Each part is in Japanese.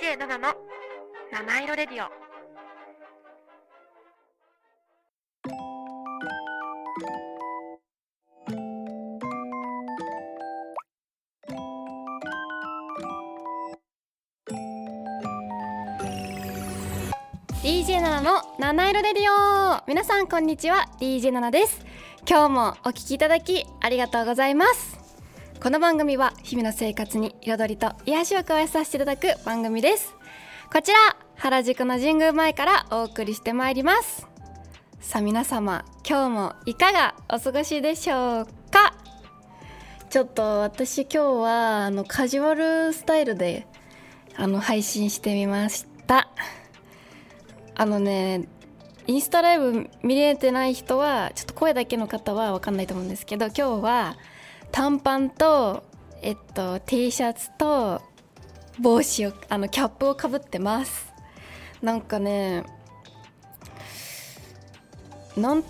DJ7 の七色レディオ「DJ7 の七色レディオ」皆さんこんにちは。DJ7 です。今日もお聞きいただきありがとうございます。この番組は日々の生活に彩りと癒しを加えさせていただく番組です。こちら原宿の神宮前からお送りしてまいります。さあ皆様今日もいかがお過ごしでしょうか？ちょっと私今日はあのカジュアルスタイルであの配信してみました。あのねインスタライブ見れてない人はちょっと声だけの方は分かんないと思うんですけど今日は短パンと、えっと、T シャツと帽子をあのキャップをかぶってます。なんかねなん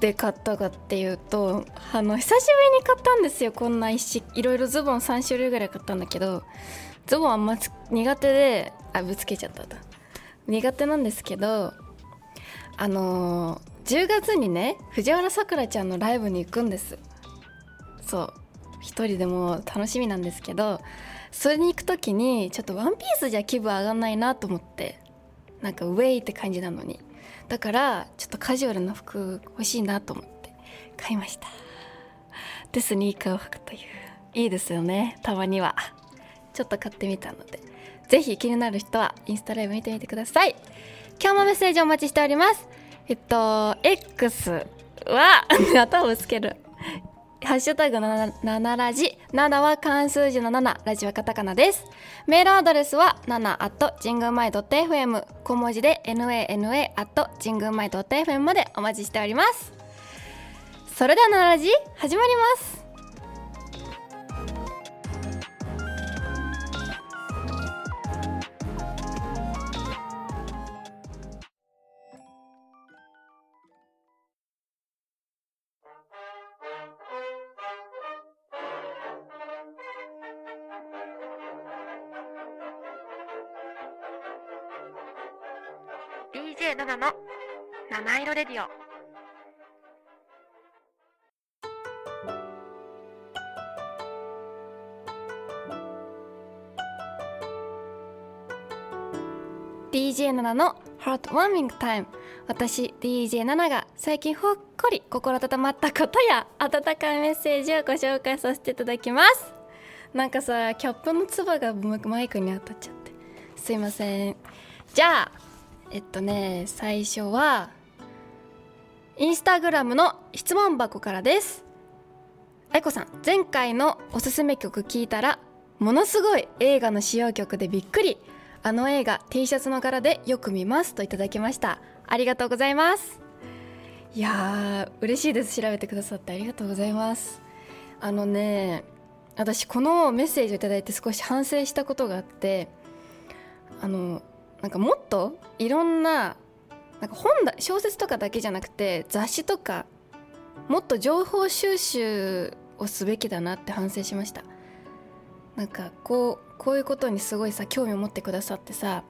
で買ったかっていうとあの久しぶりに買ったんですよ。こんな一いろいろズボン3種類ぐらい買ったんだけどズボンあんま苦手であぶつけちゃったと。苦手なんですけどあのー、10月にね藤原さくらちゃんのライブに行くんです。そう一人でも楽しみなんですけどそれに行く時にちょっとワンピースじゃ気分上がんないなと思ってなんかウェイって感じなのに。だからちょっとカジュアルな服欲しいなと思って買いました。でスニーカーを履くという。いいですよねたまには。ちょっと買ってみたので。ぜひ気になる人はインスタライブ見てみてください。今日もメッセージお待ちしております。えっと X は 頭をつける。ハッシュタグ7ラジ7は漢数字の7ラジはカタカナです。メールアドレスは7 at 神宮前 .fm 小文字で nana at 神宮前 .fm までお待ちしております。それでは7ラジ始まります。DJ7 のハートワーミングタイム」私 DJ7 が最近ほっこり心温まったことや温かいメッセージをご紹介させていただきます。なんかさキャップのつばがマイクに当たっちゃって。すいません。じゃあえっとね最初はインスタグラムの質問箱からです。愛子さん前回のおすすめ曲聞いたらものすごい映画の使用曲でびっくり。あの映画 T シャツの柄でよく見ますといただきました。ありがとうございます。いやー嬉しいです。調べてくださってありがとうございます。あのね私このメッセージを頂いて少し反省したことがあってあのなんかもっといろんななんか本だ小説とかだけじゃなくて雑誌とかもっと情報収集をすべきだなって反省しました。なんかこうこういうことにすごいさ興味を持ってくださってさ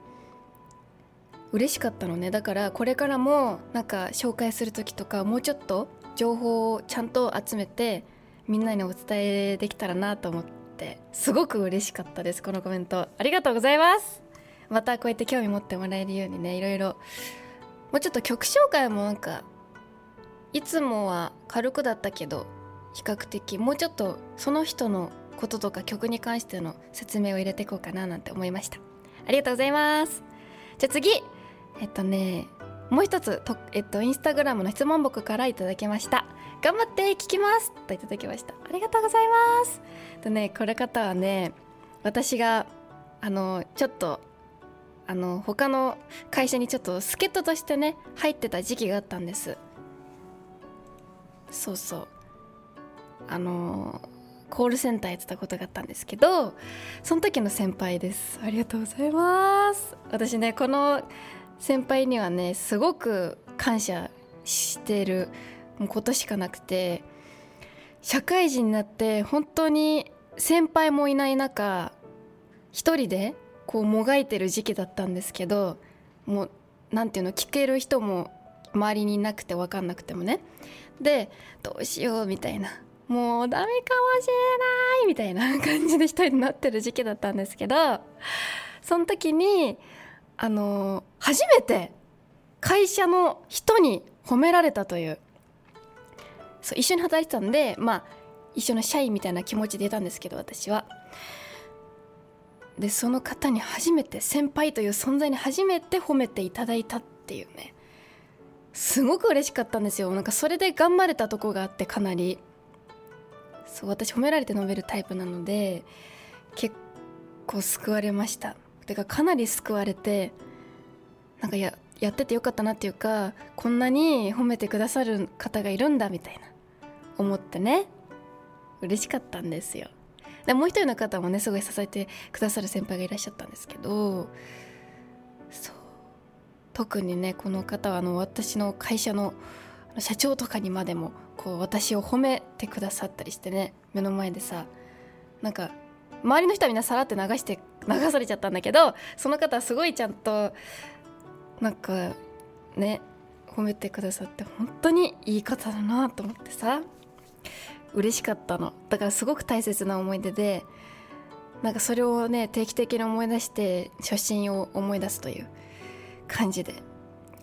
嬉しかったのね。だからこれからもなんか紹介する時とかもうちょっと情報をちゃんと集めてみんなにお伝えできたらなと思ってすごく嬉しかったですこのコメント。ありがとうございます。またこうやって興味持ってもらえるようにねいろいろ。もうちょっと曲紹介もなんかいつもは軽くだったけど比較的もうちょっとその人のこととか曲に関しての説明を入れていこうかななんて思いました。ありがとうございます。じゃあ次。えっとねもう一つと、えっと、インスタグラムの質問箱からいただきました。頑張って聞きます。といただきました。ありがとうございます。とねこれ方はね私があのちょっとあの他の会社にちょっと助っ人としてね入ってた時期があったんです。そうそう。あのコールセンターやってたことがあったんですけどその時の先輩です。ありがとうございます。私ねこの先輩にはねすごく感謝してることしかなくて社会人になって本当に先輩もいない中一人でこうもがいてる時期だったんですけどもうなんていうの聞ける人も周りにいなくて分かんなくてもね。でどうしようみたいな。もうダメかもしれないみたいな感じで一人になってる時期だったんですけどその時にあの初めて会社の人に褒められたというそう一緒に働いてたんでまあ一緒の社員みたいな気持ちでいたんですけど私は。でその方に初めて先輩という存在に初めて褒めていただいたっていうね。すごく嬉しかったんですよ。なんかそれで頑張れたとこがあってかなり。そう私褒められて伸びるタイプなので結構救われました。てかかなり救われてなんかややっててよかったなっていうかこんなに褒めてくださる方がいるんだみたいな思ってね。嬉しかったんですよ。でもう一人の方もねすごい支えてくださる先輩がいらっしゃったんですけどそう。特にねこの方はあの私の会社の社長とかにまでもこう私を褒めてくださったりしてね目の前でさなんか周りの人はみんなさらって流して 流されちゃったんだけどその方はすごいちゃんとなんかね褒めてくださって本当にいい方だなと思ってさ嬉しかったの。だからすごく大切な思い出でなんかそれをね定期的に思い出して初心を思い出すという感じで。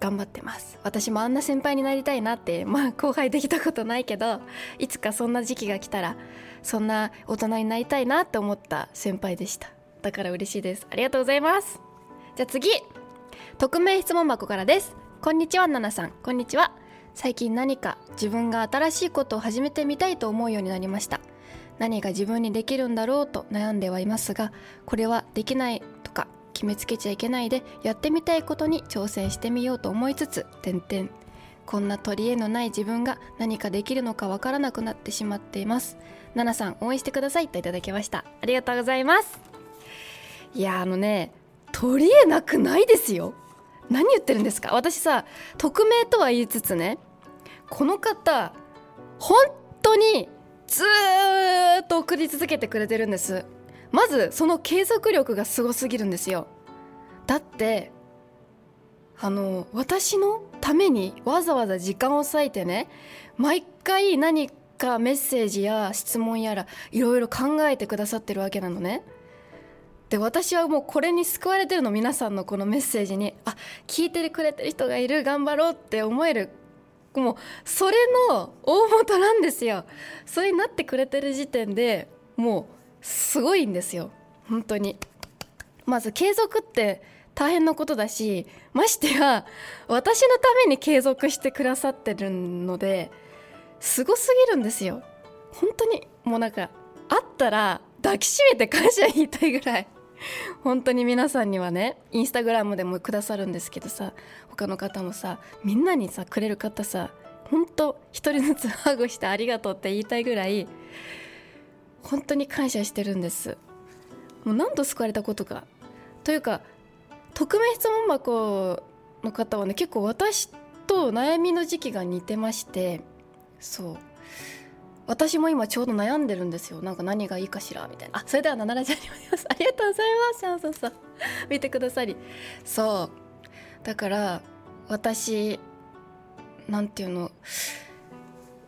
頑張ってます。私もあんな先輩になりたいなってまあ後輩できたことないけどいつかそんな時期が来たらそんな大人になりたいなって思った先輩でした。だから嬉しいです。ありがとうございます。じゃあ次。匿名質問箱からです。こんにちはナナさん。こんにちは。最近何か自分が新しいことを始めてみたいと思うようになりました。何が自分にできるんだろうと悩んではいますがこれはできないとか決めつけちゃいけないでやってみたいことに挑戦してみようと思いつつ点々。こんな取り柄のない自分が何かできるのかわからなくなってしまっています。ナナさん応援してくださいといただきました。ありがとうございます。いやあのね取り柄なくないですよ。何言ってるんですか。私さ匿名とは言いつつねこの方本当にずーっと送り続けてくれてるんです。まずその継続力がすごすぎるんですよ。だってあの私のためにわざわざ時間を割いてね毎回何かメッセージや質問やらいろいろ考えてくださってるわけなのね。で私はもうこれに救われてるの皆さんのこのメッセージにあ聞いてくれてる人がいる頑張ろうって思える。もうそれの大元なんですよ。それになってくれてる時点でもうすごいんですよ。本当に。まず継続って大変なことだしましてや私のために継続してくださってるのですごすぎるんですよ。本当に。もうなんかあったら抱きしめて感謝言いたいぐらい。本当に皆さんにはねインスタグラムでもくださるんですけどさ他の方もさみんなにさくれる方さ本当一人ずつハグしてありがとうって言いたいぐらい本当に感謝してるんです。もう何度救われたことか。というか匿名質問箱の方はね結構私と悩みの時期が似てまして。そう。私も今ちょうど悩んでるんですよ。なんか何がいいかしらみたいな。あそれでは7ラジオにおります。ありがとうございます。そうそう。見てくださり。そう。だから私なんていうの。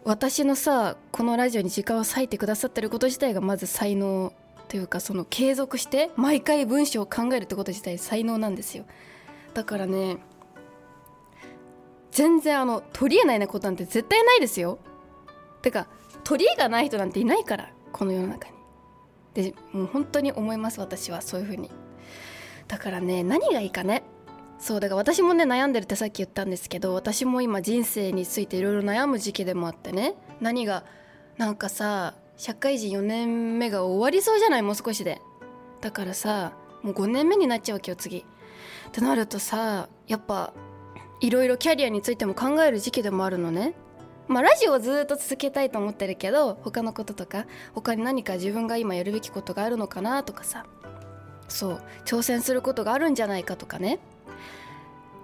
私のさこのラジオに時間を割いてくださってること自体がまず才能というかその継続して毎回文章を考えるってこと自体才能なんですよ。だからね全然あの取りえないなことなんて絶対ないですよ。てか取り柄がない人なんていないからこの世の中に。でもう本当に思います私はそういう風に。だからね何がいいかね。そうだから私もね悩んでるってさっき言ったんですけど私も今人生についていろいろ悩む時期でもあってね。何がなんかさ社会人4年目が終わりそうじゃない？もう少しで。だからさもう5年目になっちゃうわけよ次。ってなるとさやっぱいろいろキャリアについても考える時期でもあるのね。まあラジオをずっと続けたいと思ってるけど他のこととか他に何か自分が今やるべきことがあるのかなとかさ。そう挑戦することがあるんじゃないかとかね。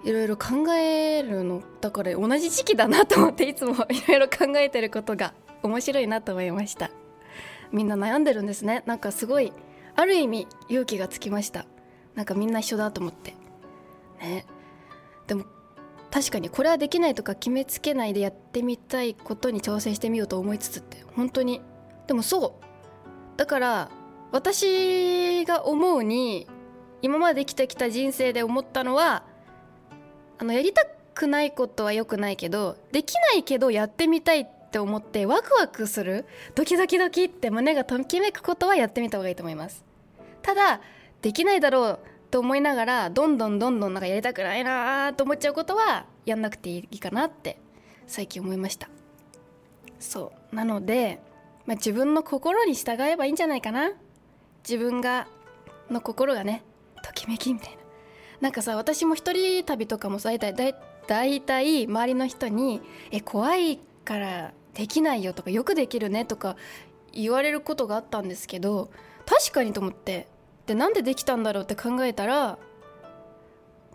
いろいろ考えるのだから同じ時期だなと思っていつもいろいろ考えてることが面白いなと思いました。みんな悩んでるんですね。なんかすごいある意味勇気がつきました。なんかみんな一緒だと思って。ね。でも確かにこれはできないとか決めつけないでやってみたいことに挑戦してみようと思いつつって本当に。でもそう。だから私が思うに今まで生きてきた人生で思ったのはあのやりたくないことは良くないけどできないけどやってみたいって思ってワクワクするドキドキドキって胸がときめくことはやってみた方がいいと思います。ただできないだろうと思いながらどんどんどんどんなんかやりたくないなと思っちゃうことはやんなくていいかなって最近思いました。そう。なので、まあ、自分の心に従えばいいんじゃないかな。自分がの心がねときめきみたいな。なんかさ私も一人旅とかもさ大体大体周りの人に「え怖いからできないよ」とか「よくできるね」とか言われることがあったんですけど確かにと思ってでなんでできたんだろうって考えたら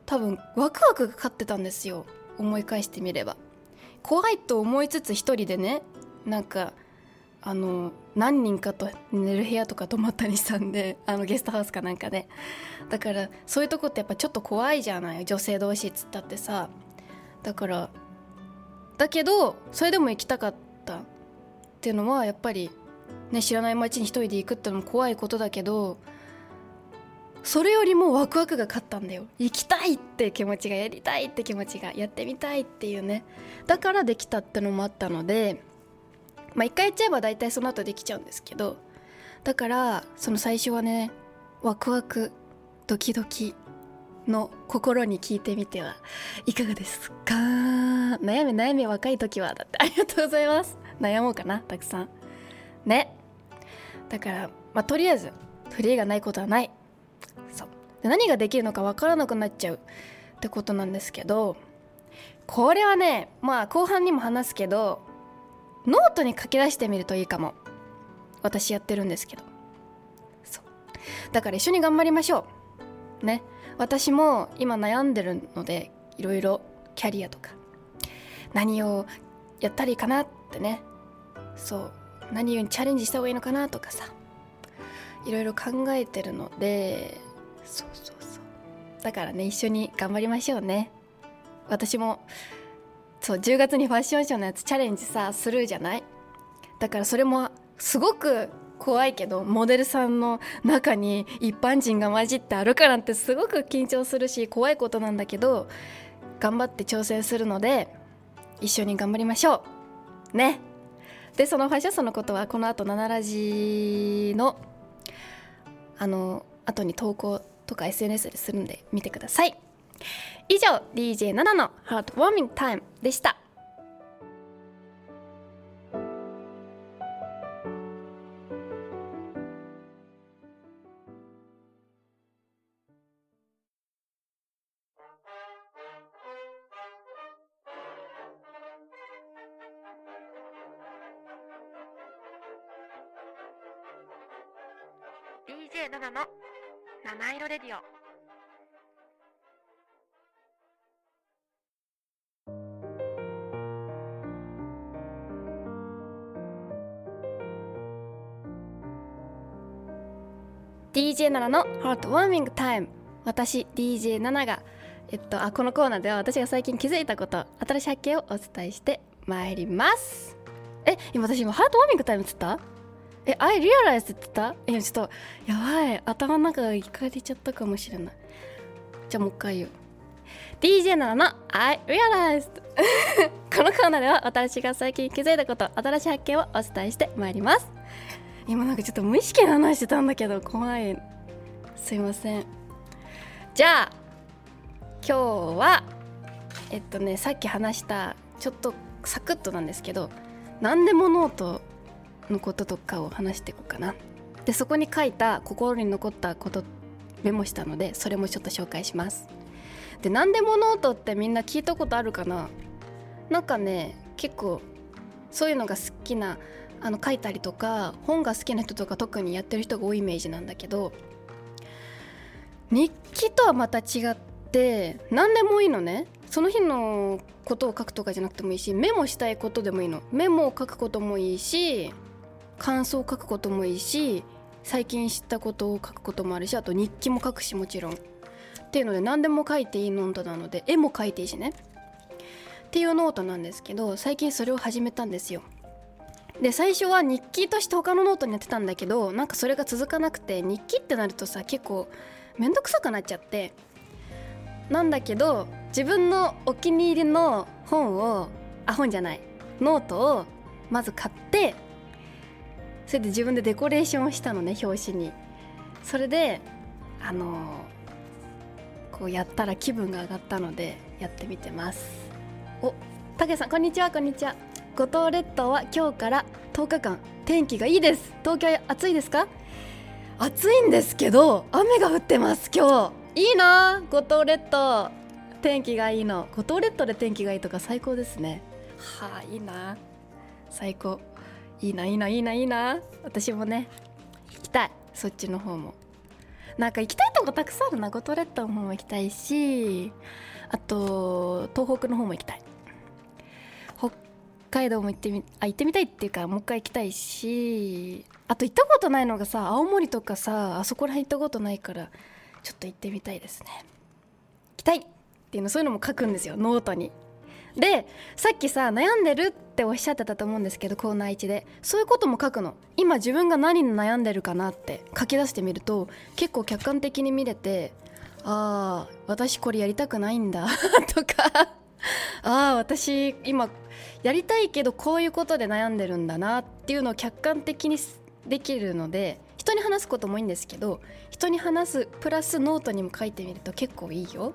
多分ワクワクが勝ってたんですよ。思い返してみれば。怖いと思いつつ一人でねなんかあの何人かと寝る部屋とか泊まったりしたんで あのゲストハウスかなんかで。だからそういうとこってやっぱちょっと怖いじゃない？女性同士っつったってさ。だからだけどそれでも行きたかった。っていうのはやっぱりね知らない街に一人で行くってのも怖いことだけどそれよりもワクワクが勝ったんだよ。行きたいって気持ちがやりたいって気持ちがやってみたいっていうね。だからできたってのもあったのでまあ一回やっちゃえば大体その後できちゃうんですけどだからその最初はねワクワクドキドキの心に聞いてみてはいかがですか？悩み悩み若い時はだって。ありがとうございます。悩もうかなたくさん。ね。だからまあとりあえずフリーがないことはない。そう。で何ができるのか分からなくなっちゃう。ってことなんですけどこれはねまあ後半にも話すけどノートに書き出してみるといいかも。私やってるんですけど。そう。だから一緒に頑張りましょう。ね。私も今悩んでるのでいろいろキャリアとか。何をやったらいいかなってね。そう。何にチャレンジした方がいいのかなとかさ。いろいろ考えてるので。そうそうそう。だからね一緒に頑張りましょうね。私もそう10月にファッションショーのやつチャレンジさするじゃない？だからそれもすごく怖いけどモデルさんの中に一般人が混じって歩くなんてすごく緊張するし怖いことなんだけど頑張って挑戦するので一緒に頑張りましょう。ね。でそのファッションショーのことはこの後7ラジのあの後に投稿とか SNS でするんで見てください。以上 DJ7 のハートウォーミングタイムでした。DJ7 のハートウォーミングタイム」私 DJ7 がえっとあこのコーナーでは私が最近気づいたこと新しい発見をお伝えしてまいりますえ今私今ハートウォーミングタイムって言った？え、アイリアライズって言った？え、ちょっと、やばい。頭の中がいかれちゃったかもしれない。じゃあもう一回言う。DJ7 の I realized このコーナーでは私が最近気づいたこと、新しい発見をお伝えしてまいります。今なんかちょっと無意識な話してたんだけど、怖い。すいません。じゃあ、今日は、えっとね、さっき話した、ちょっとサクッとなんですけど、何でもノートのこととかを話していこうかな。でそこに書いた心に残ったことメモしたのでそれもちょっと紹介します。で何でもノートってみんな聞いたことあるかな。なんかね結構そういうのが好きなあの書いたりとか本が好きな人とか特にやってる人が多いイメージなんだけど日記とはまた違って何でもいいのね。その日のことを書くとかじゃなくてもいいしメモしたいことでもいいの。メモを書くこともいいし感想を書くこともいいし最近知ったことを書くこともあるしあと日記も書くしもちろん。っていうので何でも書いていいノートなので絵も書いていいしね。っていうノートなんですけど最近それを始めたんですよ。で最初は日記として他のノートにやってたんだけどなんかそれが続かなくて日記ってなるとさ結構めんどくさくなっちゃって。なんだけど自分のお気に入りの本をあ本じゃないノートをまず買ってそれで自分でデコレーションをしたのね表紙に。それであのこうやったら気分が上がったのでやってみてます。おたけさんこんにちはこんにちは。五島列島は今日から10日間天気がいいです。東京暑いですか？暑いんですけど雨が降ってます今日。いいな五島列島。天気がいいの。五島列島で天気がいいとか最高ですね。はあいいな。最高。いいないいないいないいな。私もね行きたい。そっちの方も。なんか行きたいとこたくさんあるな。五島列島の方も行きたいしあと東北の方も行きたい。北海道も行ってみあ行ってみたいっていうかもう一回行きたいしあと行ったことないのがさ青森とかさあそこら辺行ったことないからちょっと行ってみたいですね。行きたいっていうのそういうのも書くんですよノートに。でさっきさ悩んでるっておっしゃってたと思うんですけどコーナー1で。そういうことも書くの。今自分が何に悩んでるかなって書き出してみると結構客観的に見れてああ私これやりたくないんだ とかああ私今やりたいけどこういうことで悩んでるんだなっていうのを客観的にできるので人に話すこともいいんですけど人に話すプラスノートにも書いてみると結構いいよ。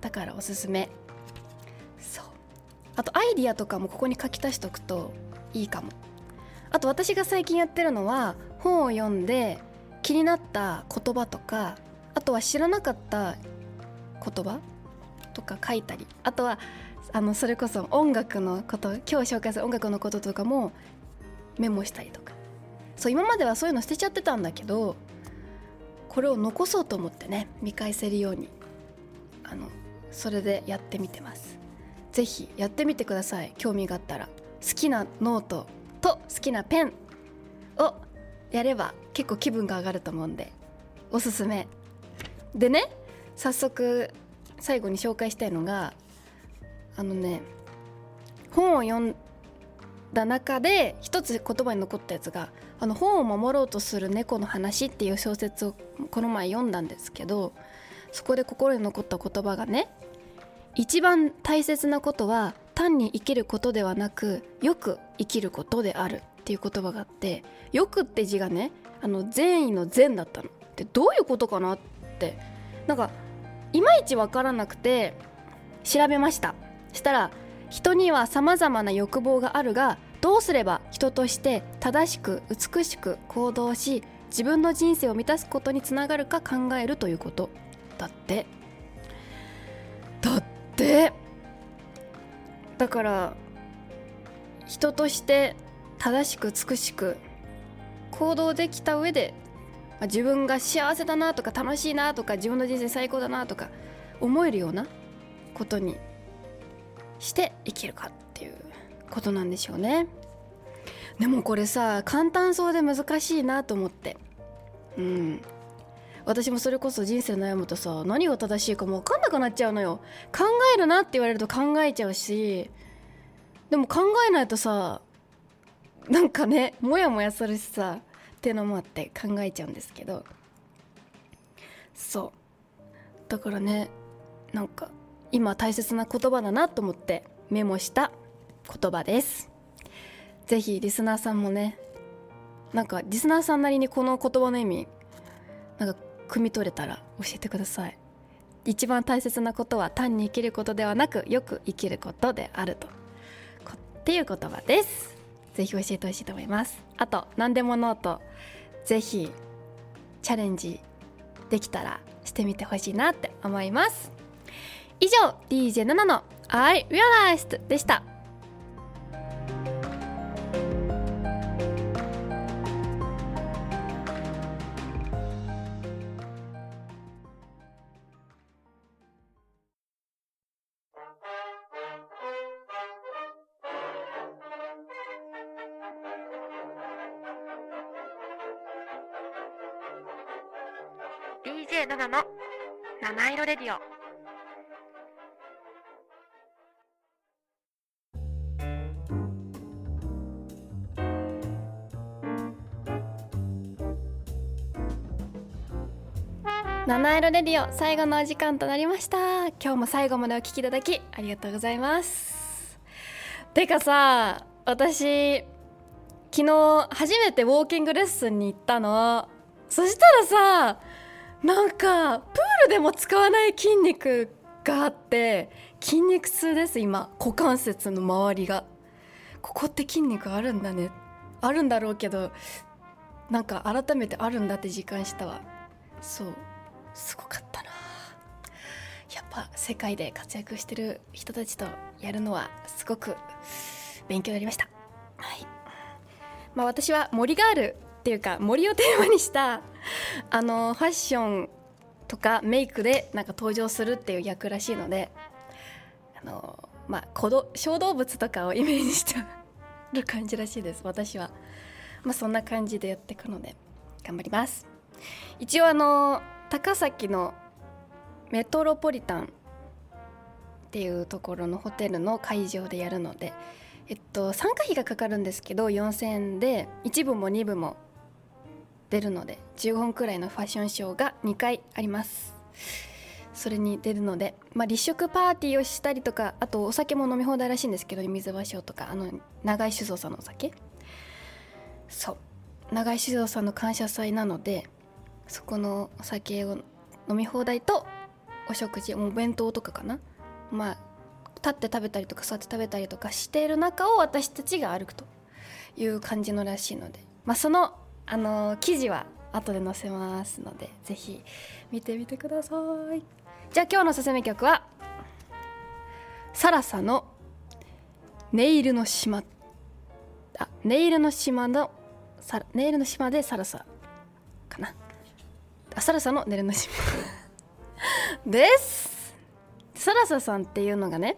だからおすすめ。そう。あとアイディアとかもここに書き足しておくといいかも。あと私が最近やってるのは本を読んで気になった言葉とかあとは知らなかった言葉とか書いたりあとはあのそれこそ音楽のこと今日紹介する音楽のこととかもメモしたりとか。そう今まではそういうの捨てちゃってたんだけどこれを残そうと思ってね見返せるようにあのそれでやってみてます。是非やってみてください。興味があったら。好きなノートと好きなペンをやれば結構気分が上がると思うんで。おすすめ。でね早速最後に紹介したいのがあのね本を読んだ中で一つ言葉に残ったやつが「あの本を守ろうとする猫の話」っていう小説をこの前読んだんですけどそこで心に残った言葉がね一番大切なことは単に生きることではなくよく生きることであるっていう言葉があって「よく」って字がねあの善意の善だったの。でどういうことかなってなんかいまいち分からなくて調べましたしたら人にはさまざまな欲望があるがどうすれば人として正しく美しく行動し自分の人生を満たすことにつながるか考えるということ？だって。だって。だから人として正しく美しく行動できた上で自分が幸せだなとか楽しいなとか自分の人生最高だなとか思えるようなことにして生きるかっていうことなんでしょうね。でもこれさ簡単そうで難しいなと思って。うん。私もそれこそ人生悩むとさ何が正しいかも分かんなくなっちゃうのよ。考えるなって言われると考えちゃうし。でも考えないとさなんかねモヤモヤするしさっていうのもあって考えちゃうんですけど。そう。だからねなんか今大切な言葉だなと思ってメモした言葉です。ぜひリスナーさんもねなんかリスナーさんなりにこの言葉の意味なんか汲み取れたら教えてください。一番大切なことは単に生きることではなくよく生きることであると。こっていう言葉です。ぜひ教えてほしいと思います。あと何でもノート。ぜひチャレンジできたらしてみてほしいなって思います。以上 DJ7 の I Realized でした。7の七色レディオ。七色レディオ最後のお時間となりました。今日も最後までお聞きいただきありがとうございます。てかさ私昨日初めてウォーキングレッスンに行ったの。そしたらさなんかプールでも使わない筋肉があって筋肉痛です今。股関節の周りが。ここって筋肉あるんだね。あるんだろうけどなんか改めてあるんだって実感したわ。そう。すごかったな。やっぱ世界で活躍してる人たちとやるのはすごく勉強になりました。はい。まあ私は森ガールっていうか森をテーマにした あのファッションとかメイクでなんか登場するっていう役らしいのであのまあ小動物とかをイメージしてる感じらしいです。私は。まあそんな感じでやっていくので頑張ります。一応あの高崎のメトロポリタンっていうところのホテルの会場でやるのでえっと参加費がかかるんですけど4000円で1部も2部も出るので15分くらいのファッションショーが2回あります。それに出るので、まあ、立食パーティーをしたりとかあとお酒も飲み放題らしいんですけど水場ショーとかあの長井酒造さんのお酒。そう。長井酒造さんの感謝祭なのでそこのお酒を飲み放題とお食事お弁当とかかな。まあ立って食べたりとか座って食べたりとかしている中を私たちが歩くという感じのらしいので、まあ、その、あのー記事は後で載せますのでぜひ見てみてください。じゃあ今日のすすめ曲はサラサの「ネイルの島」あネイルの島のさネイルの島でサラサ。サラサのネイルの島 です。サラサさんっていうのがね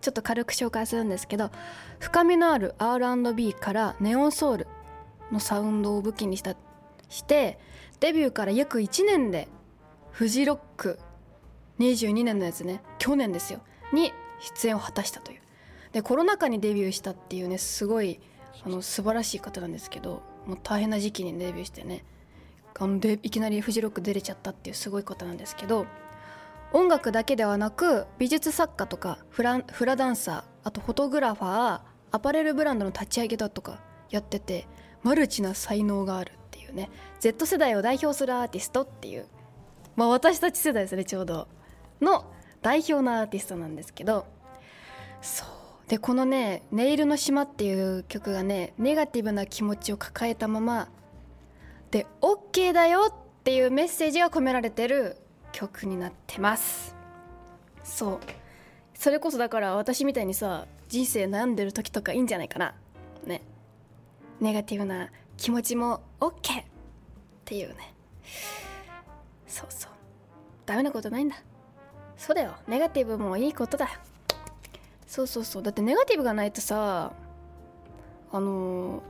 ちょっと軽く紹介するんですけど深みのある R&B からネオンソウルのサウンドを武器にしたしてデビューから約1年でフジロック22年のやつね去年ですよ。に出演を果たしたという。でコロナ禍にデビューしたっていうねすごいあの素晴らしい方なんですけどもう大変な時期にデビューしてねあのでいきなりフジロック出れちゃったっていうすごい方なんですけど音楽だけではなく美術作家とかフラフラダンサーあとフォトグラファーアパレルブランドの立ち上げだとかやっててマルチな才能があるっていうね。Z 世代を代表するアーティストっていうまあ私たち世代ですねちょうど。の代表のアーティストなんですけどそう。でこのね「ネイルの島」っていう曲がねネガティブな気持ちを抱えたままで OK だよっていうメッセージが込められてる曲になってます。そう。それこそだから私みたいにさ人生悩んでる時とかいいんじゃないかな。ね。ネガティブな気持ちも OK っていうね。そうそう。ダメなことないんだ。そうだよ。ネガティブもいいことだ。そうそうそう。だってネガティブがないとさあのー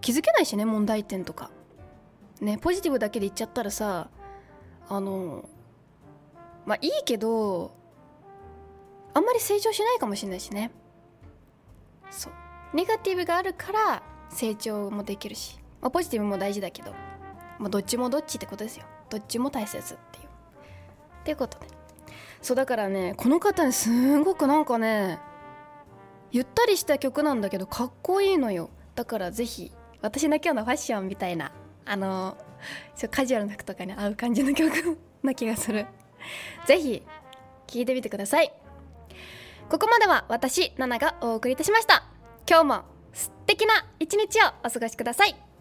気づけないしね問題点とか。ねポジティブだけで言っちゃったらさあのまあいいけどあんまり成長しないかもしれないしね。そう。ネガティブがあるから成長もできるし、まあ、ポジティブも大事だけど、まあ、どっちもどっちってことですよ。どっちも大切っていう。っていうことでそうだからねこの方ねすんごくなんかねゆったりした曲なんだけどかっこいいのよ。だからぜひ私の今日のファッションみたいな。あのそうカジュアルな服とかに合う感じの曲な気がする。是非聴いてみてください。ここまでは私ナナがお送りいたしました。今日も素敵な一日をお過ごしください。